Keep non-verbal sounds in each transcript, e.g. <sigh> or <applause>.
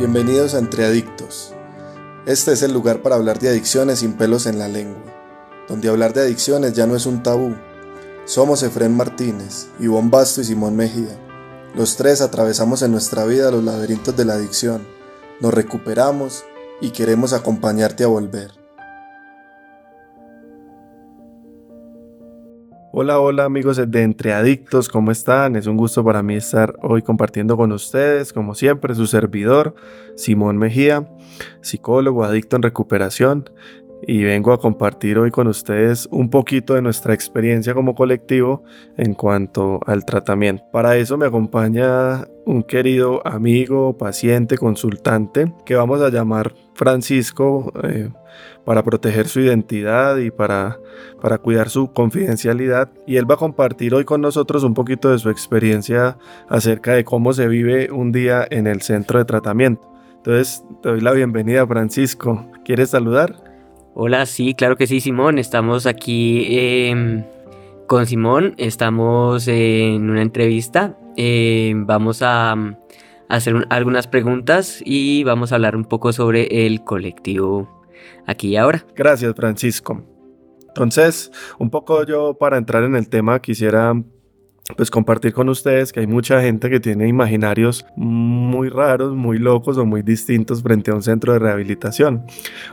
Bienvenidos a Entre Adictos. Este es el lugar para hablar de adicciones sin pelos en la lengua, donde hablar de adicciones ya no es un tabú. Somos Efren Martínez, Ivonne Basto y Simón Mejía. Los tres atravesamos en nuestra vida los laberintos de la adicción, nos recuperamos y queremos acompañarte a volver. Hola, hola amigos de Entre Adictos, ¿cómo están? Es un gusto para mí estar hoy compartiendo con ustedes, como siempre, su servidor, Simón Mejía, psicólogo adicto en recuperación, y vengo a compartir hoy con ustedes un poquito de nuestra experiencia como colectivo en cuanto al tratamiento. Para eso me acompaña un querido amigo, paciente, consultante, que vamos a llamar Francisco. Eh, para proteger su identidad y para, para cuidar su confidencialidad. Y él va a compartir hoy con nosotros un poquito de su experiencia acerca de cómo se vive un día en el centro de tratamiento. Entonces, te doy la bienvenida, Francisco. ¿Quieres saludar? Hola, sí, claro que sí, Simón. Estamos aquí em, con Simón. Estamos en una entrevista. Em, vamos a hacer algunas preguntas y vamos a hablar un poco sobre el colectivo aquí y ahora. Gracias, Francisco. Entonces, un poco yo para entrar en el tema quisiera pues compartir con ustedes que hay mucha gente que tiene imaginarios muy raros, muy locos o muy distintos frente a un centro de rehabilitación.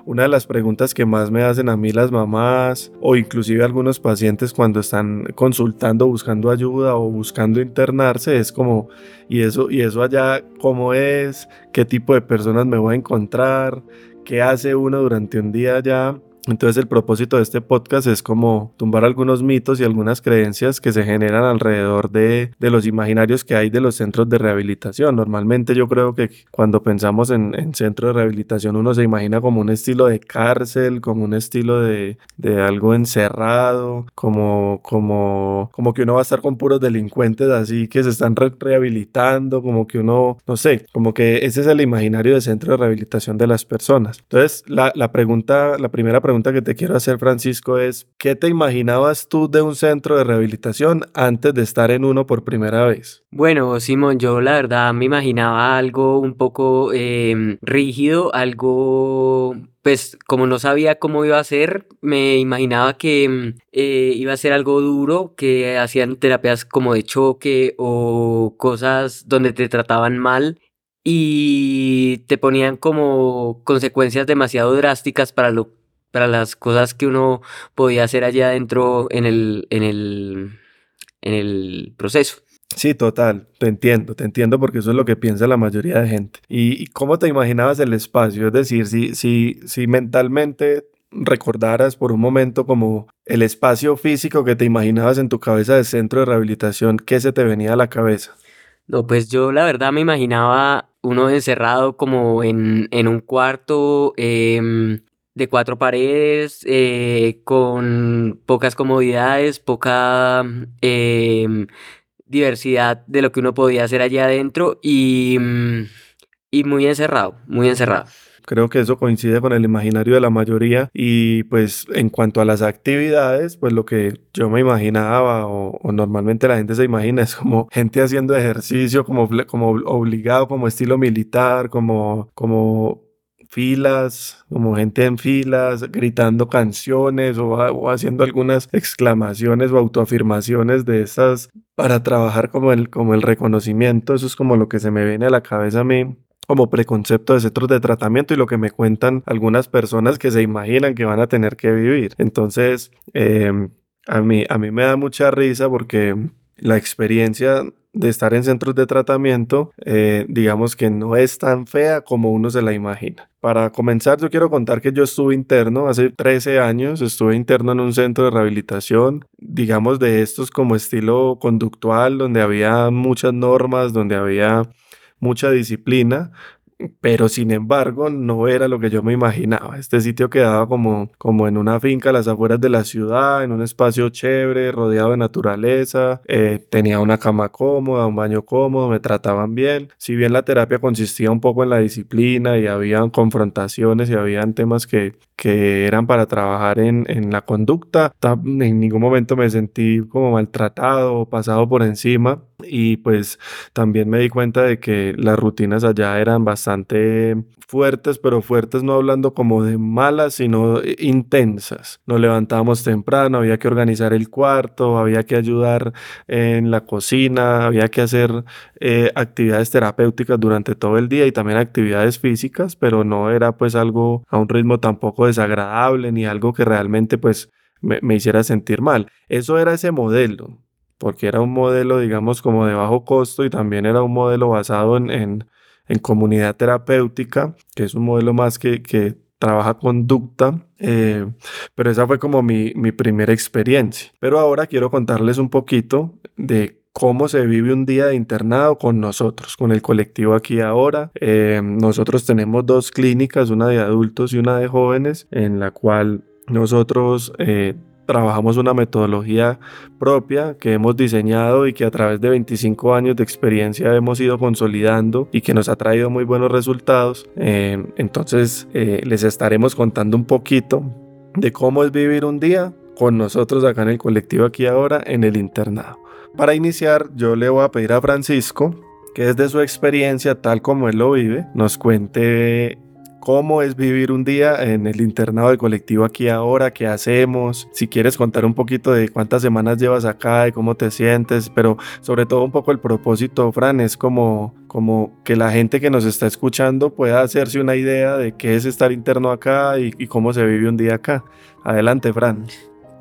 Una de las preguntas que más me hacen a mí las mamás o inclusive algunos pacientes cuando están consultando, buscando ayuda o buscando internarse es como, ¿y eso, y eso allá cómo es? ¿Qué tipo de personas me voy a encontrar? qué hace uno durante un día ya entonces el propósito de este podcast es como tumbar algunos mitos y algunas creencias que se generan alrededor de, los imaginarios que hay de los centros de rehabilitación. Normalmente yo creo que cuando pensamos en, en centro de rehabilitación uno se imagina como un estilo de cárcel, como un estilo de, algo encerrado, como, como, como que uno va a estar con puros delincuentes así que se están rehabilitando, como que uno, no sé, como que ese es el imaginario de centro de rehabilitación de las personas. Entonces la, la pregunta, la primera pregunta que te quiero hacer, Francisco, es, ¿qué te imaginabas tú de un centro de rehabilitación antes de estar en uno por primera vez? Bueno, Simón, yo la verdad me imaginaba algo un poco em, rígido, algo pues como no sabía cómo iba a ser, me imaginaba que em, eh, iba a ser algo duro, que hacían terapias como de choque o cosas donde te trataban mal y te ponían como consecuencias demasiado drásticas para lo para las cosas que uno podía hacer allá adentro en el, en el, en el proceso. Sí, total, te entiendo, te entiendo porque eso es lo que piensa la mayoría de gente. ¿Y, cómo te imaginabas el espacio? Es decir, si, si, si mentalmente recordaras por un momento como el espacio físico que te imaginabas en tu cabeza de centro de rehabilitación, ¿qué se te venía a la cabeza? No, pues yo la verdad me imaginaba uno encerrado como en, en un cuarto, eh, de cuatro paredes, eh, con pocas comodidades, poca em, diversidad de lo que uno podía hacer allá adentro y, mm, y muy encerrado, muy encerrado. Creo que eso coincide con el imaginario de la mayoría y pues en cuanto a las actividades, pues lo que yo me imaginaba o, o normalmente la gente se imagina es como <laughs> gente haciendo ejercicio como, como obligado, como estilo militar, como, como filas, como gente en filas, gritando canciones o, haciendo algunas exclamaciones o autoafirmaciones de esas para trabajar como el, como el reconocimiento. Eso es como lo que se me viene a la cabeza a mí como preconcepto de centros de tratamiento y lo que me cuentan algunas personas que se imaginan que van a tener que vivir. Entonces, em, a, mí, a mí me da mucha risa porque la experiencia de estar en centros de tratamiento, eh, digamos que no es tan fea como uno se la imagina. Para comenzar, yo quiero contar que yo estuve interno hace 13 años, estuve interno en un centro de rehabilitación, digamos de estos como estilo conductual, donde había muchas normas, donde había mucha disciplina, pero sin embargo no era lo que yo me imaginaba. Este sitio quedaba como, como en una finca a las afueras de la ciudad, en un espacio chévere, rodeado de naturaleza, eh, tenía una cama cómoda, un baño cómodo, me trataban bien. Si bien la terapia consistía un poco en la disciplina y habían confrontaciones y habían temas que, que eran para trabajar en, en la conducta, en ningún momento me sentí como maltratado o pasado por encima y pues también me di cuenta de que las rutinas allá eran bastante bastante fuertes, pero fuertes no hablando como de malas, sino eh, intensas. Nos levantábamos temprano, había que organizar el cuarto, había que ayudar en la cocina, había que hacer eh, actividades terapéuticas durante todo el día y también actividades físicas, pero no era pues algo a un ritmo tampoco desagradable ni algo que realmente pues me, hiciera sentir mal. Eso era ese modelo porque era un modelo, digamos, como de bajo costo y también era un modelo basado en, comunidad terapéutica, que es un modelo más que, que trabaja conducta, eh, pero esa fue como mi, mi, primera experiencia. Pero ahora quiero contarles un poquito de cómo se vive un día de internado con nosotros, con el colectivo aquí ahora. Eh, nosotros tenemos dos clínicas, una de adultos y una de jóvenes, en la cual nosotros eh, trabajamos una metodología propia que hemos diseñado y que a través de 25 años de experiencia hemos ido consolidando y que nos ha traído muy buenos resultados. Eh, entonces eh, les estaremos contando un poquito de cómo es vivir un día con nosotros acá en el colectivo aquí ahora en el internado. Para iniciar yo le voy a pedir a Francisco que desde su experiencia tal como él lo vive nos cuente cómo es vivir un día en el internado del colectivo aquí ahora, qué hacemos, si quieres contar un poquito de cuántas semanas llevas acá, de cómo te sientes, pero sobre todo un poco el propósito, Fran, es como, como que la gente que nos está escuchando pueda hacerse una idea de qué es estar interno acá y, cómo se vive un día acá. Adelante, Fran.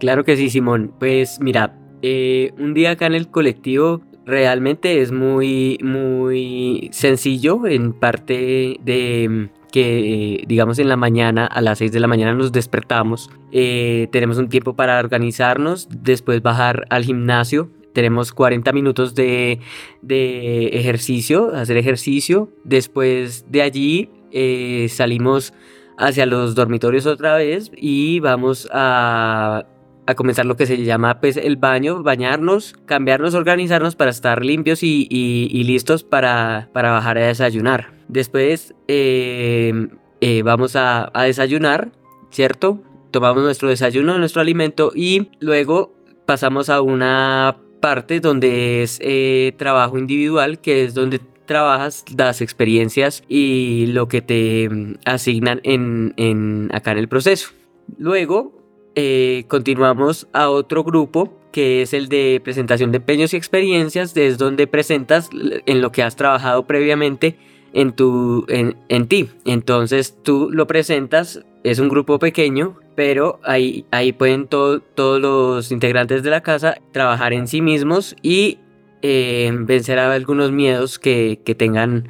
Claro que sí, Simón. Pues mira, eh, un día acá en el colectivo realmente es muy, muy sencillo en parte de que digamos en la mañana, a las 6 de la mañana nos despertamos, eh, tenemos un tiempo para organizarnos, después bajar al gimnasio, tenemos 40 minutos de, de ejercicio, hacer ejercicio, después de allí eh, salimos hacia los dormitorios otra vez y vamos a a comenzar lo que se llama pues, el baño, bañarnos, cambiarnos, organizarnos para estar limpios y, listos para, para, bajar a desayunar. Después em, eh, vamos a, desayunar, ¿cierto? Tomamos nuestro desayuno, nuestro alimento y luego pasamos a una parte donde es eh, trabajo individual, que es donde trabajas las experiencias y lo que te em, asignan en, en acá en el proceso. Luego eh, continuamos a otro grupo que es el de presentación de empeños y experiencias, es donde presentas en lo que has trabajado previamente en, tu, en, ti. Entonces tú lo presentas, es un grupo pequeño, pero ahí, ahí pueden todos los integrantes de la casa trabajar en sí mismos y eh, vencer a algunos miedos que, tengan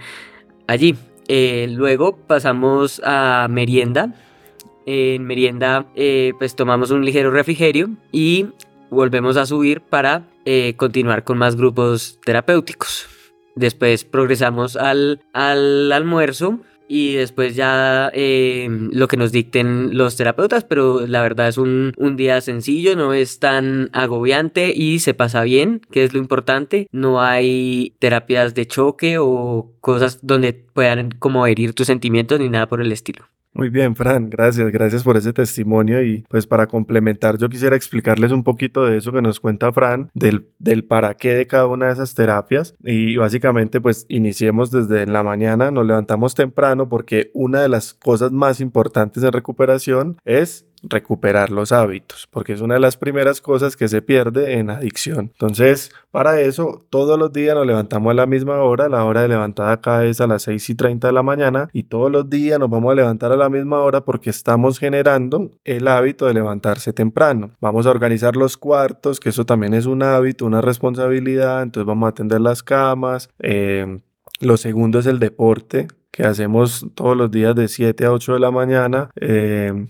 allí. Eh, luego pasamos a merienda, en merienda eh, pues tomamos un ligero refrigerio y volvemos a subir para continuar con más grupos terapéuticos. Después progresamos al, al almuerzo y después ya eh, lo que nos dicten los terapeutas, pero la verdad es un, un, día sencillo, no es tan agobiante y se pasa bien, que es lo importante. No hay terapias de choque o cosas donde puedan como herir tus sentimientos ni nada por el estilo. Muy bien, Fran, gracias, gracias por ese testimonio y pues para complementar yo quisiera explicarles un poquito de eso que nos cuenta Fran, del, del para qué de cada una de esas terapias. Y básicamente pues iniciemos desde la mañana, nos levantamos temprano porque una de las cosas más importantes en recuperación es recuperar los hábitos, porque es una de las primeras cosas que se pierde en adicción. Entonces, para eso, todos los días nos levantamos a la misma hora, la hora de levantada acá es a las 6 y 30 de la mañana, y todos los días nos vamos a levantar a la misma hora porque estamos generando el hábito de levantarse temprano. Vamos a organizar los cuartos, que eso también es un hábito, una responsabilidad, entonces vamos a atender las camas. Eh, lo segundo es el deporte, que hacemos todos los días de 7 a 8 de la mañana. Eh,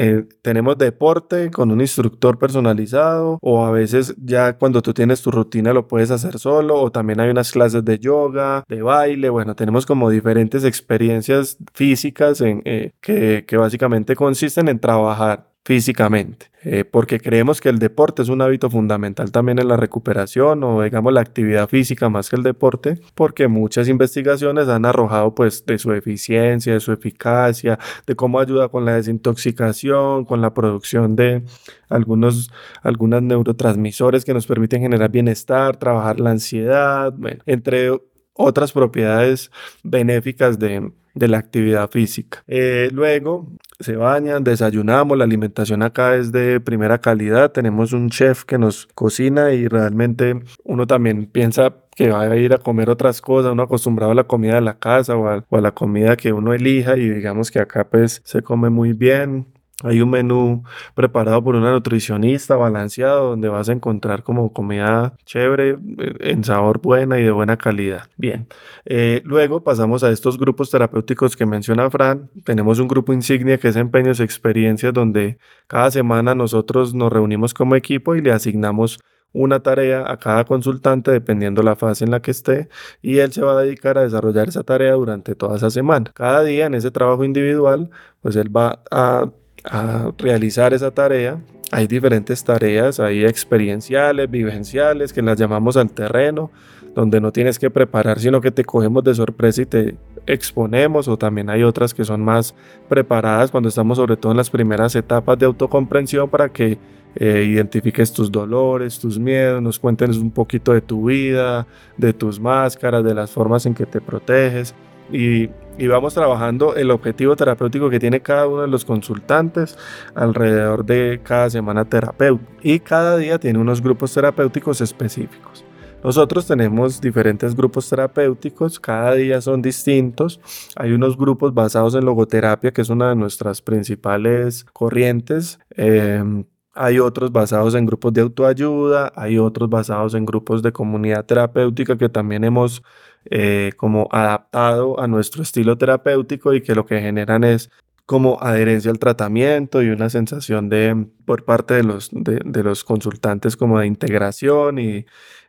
eh, tenemos deporte con un instructor personalizado o a veces ya cuando tú tienes tu rutina lo puedes hacer solo o también hay unas clases de yoga, de baile, bueno, tenemos como diferentes experiencias físicas eh, que básicamente consisten en trabajar físicamente, eh, porque creemos que el deporte es un hábito fundamental también en la recuperación o digamos la actividad física más que el deporte, porque muchas investigaciones han arrojado pues de su eficiencia, de su eficacia, de cómo ayuda con la desintoxicación, con la producción de algunos algunas neurotransmisores que nos permiten generar bienestar, trabajar la ansiedad, entre otras propiedades benéficas de, de la actividad física. Eh, luego se bañan, desayunamos, la alimentación acá es de primera calidad, tenemos un chef que nos cocina y realmente uno también piensa que va a ir a comer otras cosas, uno acostumbrado a la comida de la casa o a, o a la comida que uno elija y digamos que acá pues se come muy bien, hay un menú preparado por una nutricionista balanceado donde vas a encontrar como comida chévere, eh, en sabor buena y de buena calidad. Bien, eh, luego pasamos a estos grupos terapéuticos que menciona Fran. Tenemos un grupo insignia que es Empeños Experiencias donde cada semana nosotros nos reunimos como equipo y le asignamos una tarea a cada consultante dependiendo la fase en la que esté y él se va a dedicar a desarrollar esa tarea durante toda esa semana. Cada día en ese trabajo individual, pues él va a a realizar esa tarea. Hay diferentes tareas, hay experienciales, vivenciales, que las llamamos al terreno, donde no tienes que preparar, sino que te cogemos de sorpresa y te exponemos, o también hay otras que son más preparadas cuando estamos sobre todo en las primeras etapas de autocomprensión para que eh, identifiques tus dolores, tus miedos, nos cuentes un poquito de tu vida, de tus máscaras, de las formas en que te proteges y, vamos trabajando el objetivo terapéutico que tiene cada uno de los consultantes alrededor de cada semana terapéutica. Y cada día tiene unos grupos terapéuticos específicos. Nosotros tenemos diferentes grupos terapéuticos, cada día son distintos. Hay unos grupos basados en logoterapia, que es una de nuestras principales corrientes. Em, hay otros basados en grupos de autoayuda, hay otros basados en grupos de comunidad terapéutica que también hemos eh, como adaptado a nuestro estilo terapéutico y que lo que generan es como adherencia al tratamiento y una sensación de por parte de los, de los consultantes como de integración y,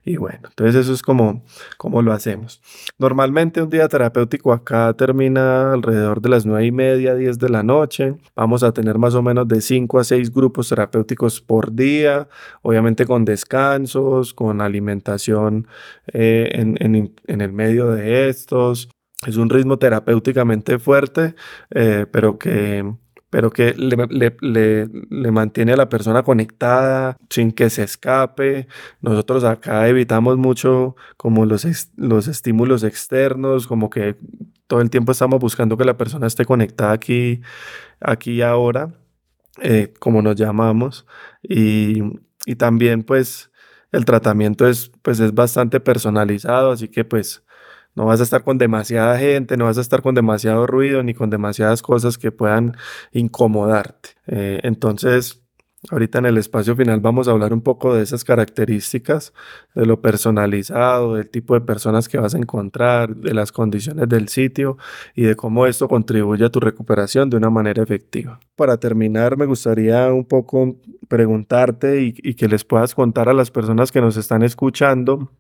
y bueno, entonces eso es como, como lo hacemos. Normalmente un día terapéutico acá termina alrededor de las nueve y media, 10 de la noche. Vamos a tener más o menos de 5 a 6 grupos terapéuticos por día, obviamente con descansos, con alimentación eh, en, en, en el medio de estos. Es un ritmo terapéuticamente fuerte, eh, pero que pero que le, mantiene a la persona conectada sin que se escape. Nosotros acá evitamos mucho como los, los estímulos externos, como que todo el tiempo estamos buscando que la persona esté conectada aquí, aquí y ahora, eh, como nos llamamos. Y, y también pues el tratamiento es, pues, es bastante personalizado, así que pues no vas a estar con demasiada gente, no vas a estar con demasiado ruido ni con demasiadas cosas que puedan incomodarte. Eh, entonces, ahorita en el espacio final vamos a hablar un poco de esas características, de lo personalizado, del tipo de personas que vas a encontrar, de las condiciones del sitio y de cómo esto contribuye a tu recuperación de una manera efectiva. Para terminar, me gustaría un poco preguntarte y, y que les puedas contar a las personas que nos están escuchando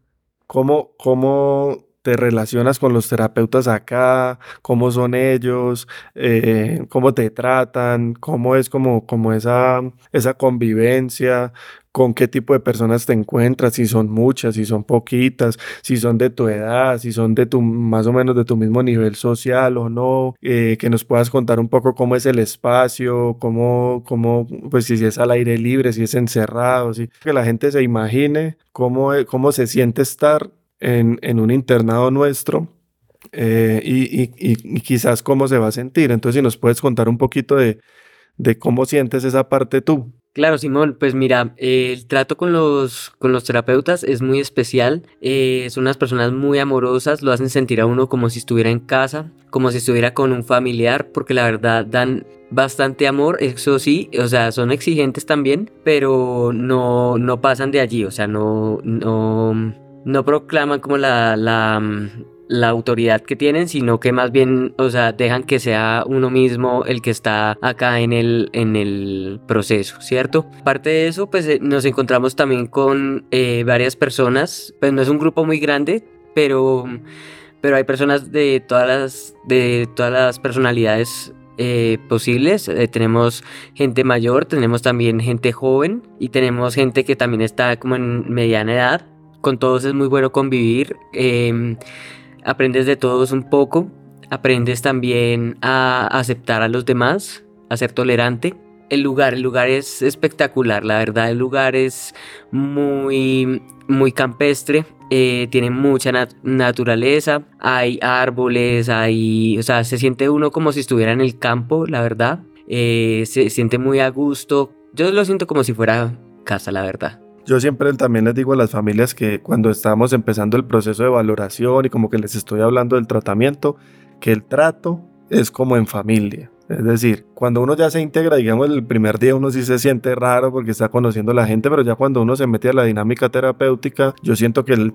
cómo, cómo te relacionas con los terapeutas acá, cómo son ellos, eh, cómo te tratan, cómo es como, como esa, esa convivencia, con qué tipo de personas te encuentras, si son muchas, si son poquitas, si son de tu edad, si son de tu más o menos de tu mismo nivel social o no, eh, que nos puedas contar un poco cómo es el espacio, cómo, cómo, pues si es al aire libre, si es encerrado, si que la gente se imagine cómo, cómo se siente estar en, un internado nuestro eh, y, quizás cómo se va a sentir. Entonces, si nos puedes contar un poquito de, cómo sientes esa parte tú. Claro, Simón, pues mira, el trato con los, con los terapeutas es muy especial, eh, son unas personas muy amorosas, lo hacen sentir a uno como si estuviera en casa, como si estuviera con un familiar, porque la verdad dan bastante amor, eso sí, o sea, son exigentes también, pero no, no pasan de allí, o sea, no, no, no proclaman como la, mm, la, autoridad que tienen, sino que más bien, o sea, dejan que sea uno mismo el que está acá en el, en el proceso, ¿cierto? Aparte de eso, pues eh, nos encontramos también con eh, varias personas, pues no es un grupo muy grande, pero, pero hay personas de todas las, de todas las personalidades eh, posibles. tenemos gente mayor, tenemos también gente joven y tenemos gente que también está como en mediana edad con todos es muy bueno convivir, em, aprendes de todos un poco, aprendes también a aceptar a los demás, a ser tolerante el lugar, el lugar es espectacular, la verdad, el lugar es muy, muy campestre, eh, tiene mucha naturaleza, hay árboles, hay, o sea, se siente uno como si estuviera en el campo, la verdad, eh, se siente muy a gusto, yo lo siento como si fuera casa, la verdad. Yo siempre también les digo a las familias que cuando estamos empezando el proceso de valoración y como que les estoy hablando del tratamiento, que el trato es como en familia. Es decir, cuando uno ya se integra, digamos, el primer día uno sí se siente raro porque está conociendo a la gente, pero ya cuando uno se mete a la dinámica terapéutica, yo siento que el,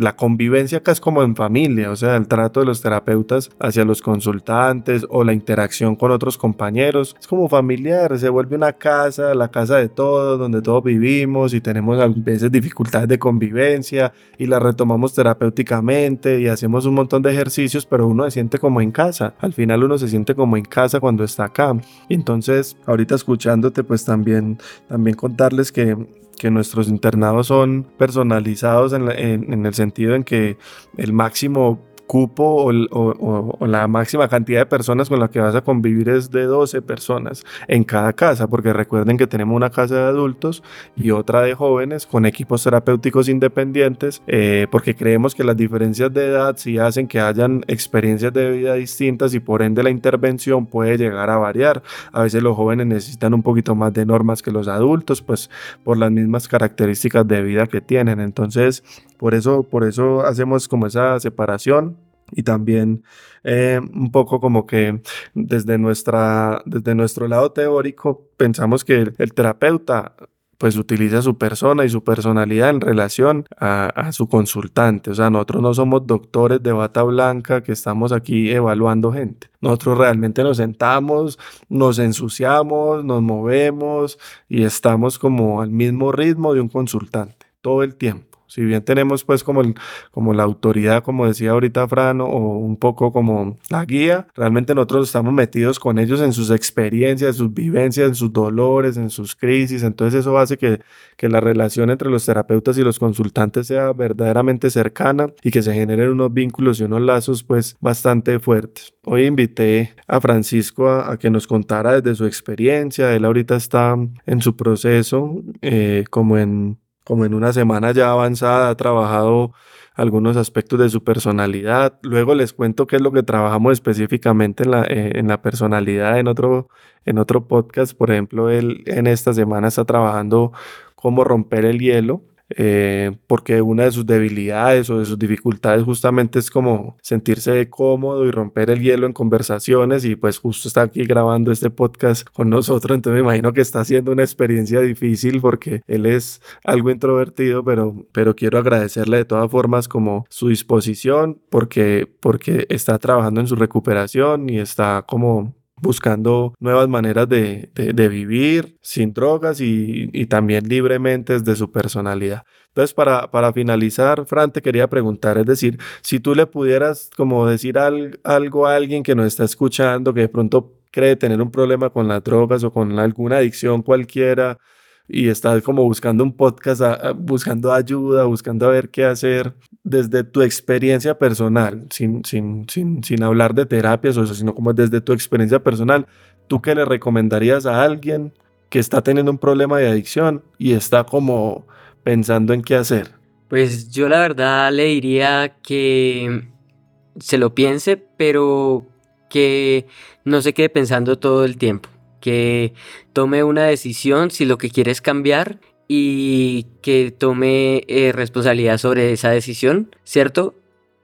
la convivencia acá es como en familia, o sea, el trato de los terapeutas hacia los consultantes o la interacción con otros compañeros, es como familiar, se vuelve una casa, la casa de todos, donde todos vivimos y tenemos a veces dificultades de convivencia y la retomamos terapéuticamente y hacemos un montón de ejercicios, pero uno se siente como en casa, al final uno se siente como en casa cuando está acá. entonces, ahorita escuchándote, pues también, también contarles que, que nuestros internados son personalizados en, en, el sentido en que el máximo cupo o, la máxima cantidad de personas con las que vas a convivir es de 12 personas en cada casa, porque recuerden que tenemos una casa de adultos y otra de jóvenes con equipos terapéuticos independientes, eh, porque creemos que las diferencias de edad sí hacen que hayan experiencias de vida distintas y por ende la intervención puede llegar a variar. A veces los jóvenes necesitan un poquito más de normas que los adultos, pues por las mismas características de vida que tienen. Entonces, por eso, por eso hacemos como esa separación y también eh, un poco como que desde, nuestra, desde nuestro lado teórico pensamos que el, terapeuta pues utiliza su persona y su personalidad en relación a, a, su consultante. O sea, nosotros no somos doctores de bata blanca que estamos aquí evaluando gente. Nosotros realmente nos sentamos, nos ensuciamos, nos movemos y estamos como al mismo ritmo de un consultante todo el tiempo. Si bien tenemos pues como, el, como la autoridad, como decía ahorita Fran, o un poco como la guía, realmente nosotros estamos metidos con ellos en sus experiencias, en sus vivencias, en sus dolores, en sus crisis. Entonces eso hace que, que la relación entre los terapeutas y los consultantes sea verdaderamente cercana y que se generen unos vínculos y unos lazos pues bastante fuertes. Hoy invité a Francisco a, que nos contara desde su experiencia. Él ahorita está en su proceso eh, como en como en una semana ya avanzada, ha trabajado algunos aspectos de su personalidad. Luego les cuento qué es lo que trabajamos específicamente en la, eh, en la personalidad en otro, en otro podcast. Por ejemplo, él en esta semana está trabajando cómo romper el hielo eh, porque una de sus debilidades o de sus dificultades justamente es como sentirse cómodo y romper el hielo en conversaciones y pues justo está aquí grabando este podcast con nosotros, entonces me imagino que está haciendo una experiencia difícil porque él es algo introvertido, pero, pero quiero agradecerle de todas formas como su disposición porque, porque está trabajando en su recuperación y está como buscando nuevas maneras de, vivir sin drogas y, también libremente desde su personalidad. Entonces, para, para finalizar, Fran, te quería preguntar, es decir, si tú le pudieras como decir algo a alguien que nos está escuchando, que de pronto cree tener un problema con las drogas o con alguna adicción cualquiera, y estás como buscando un podcast, buscando ayuda, buscando a ver qué hacer desde tu experiencia personal, sin, sin, sin, sin hablar de terapias o eso, sino como desde tu experiencia personal, ¿tú qué le recomendarías a alguien que está teniendo un problema de adicción y está como pensando en qué hacer? Pues yo la verdad le diría que se lo piense, pero que no se quede pensando todo el tiempo que tome una decisión si lo que quiere es cambiar y que tome eh, responsabilidad sobre esa decisión, ¿cierto?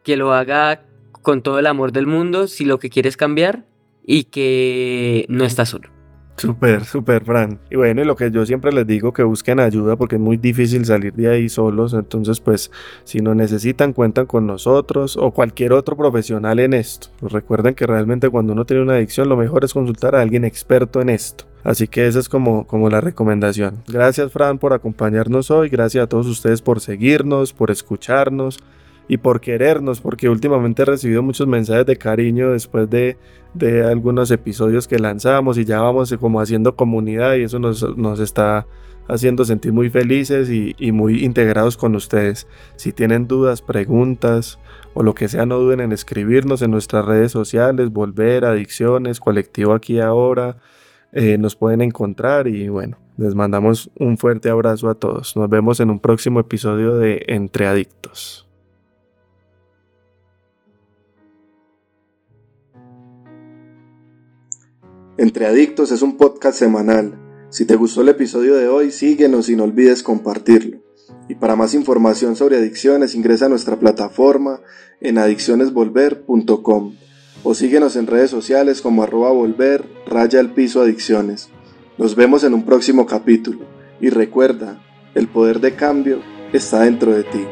Que lo haga con todo el amor del mundo si lo que quiere es cambiar y que no está solo. Súper, súper, Fran. Y bueno, y lo que yo siempre les digo, que busquen ayuda porque es muy difícil salir de ahí solos. Entonces, pues, si no necesitan, cuentan con nosotros o cualquier otro profesional en esto. Pues recuerden que realmente cuando uno tiene una adicción, lo mejor es consultar a alguien experto en esto. Así que esa es como, como la recomendación. Gracias, Fran, por acompañarnos hoy. Gracias a todos ustedes por seguirnos, por escucharnos y por querernos, porque últimamente he recibido muchos mensajes de cariño después de, de algunos episodios que lanzamos y ya vamos como haciendo comunidad y eso nos, nos está haciendo sentir muy felices y, muy integrados con ustedes. Si tienen dudas, preguntas o lo que sea, no duden en escribirnos en nuestras redes sociales, Volver, Adicciones, Colectivo Aquí Ahora, eh, nos pueden encontrar y bueno, les mandamos un fuerte abrazo a todos. Nos vemos en un próximo episodio de Entre Adictos. Entre Adictos es un podcast semanal. Si te gustó el episodio de hoy, síguenos y no olvides compartirlo. Y para más información sobre adicciones, ingresa a nuestra plataforma en adiccionesvolver.com o síguenos en redes sociales como arroba volver raya el piso adicciones. Nos vemos en un próximo capítulo y recuerda, el poder de cambio está dentro de ti.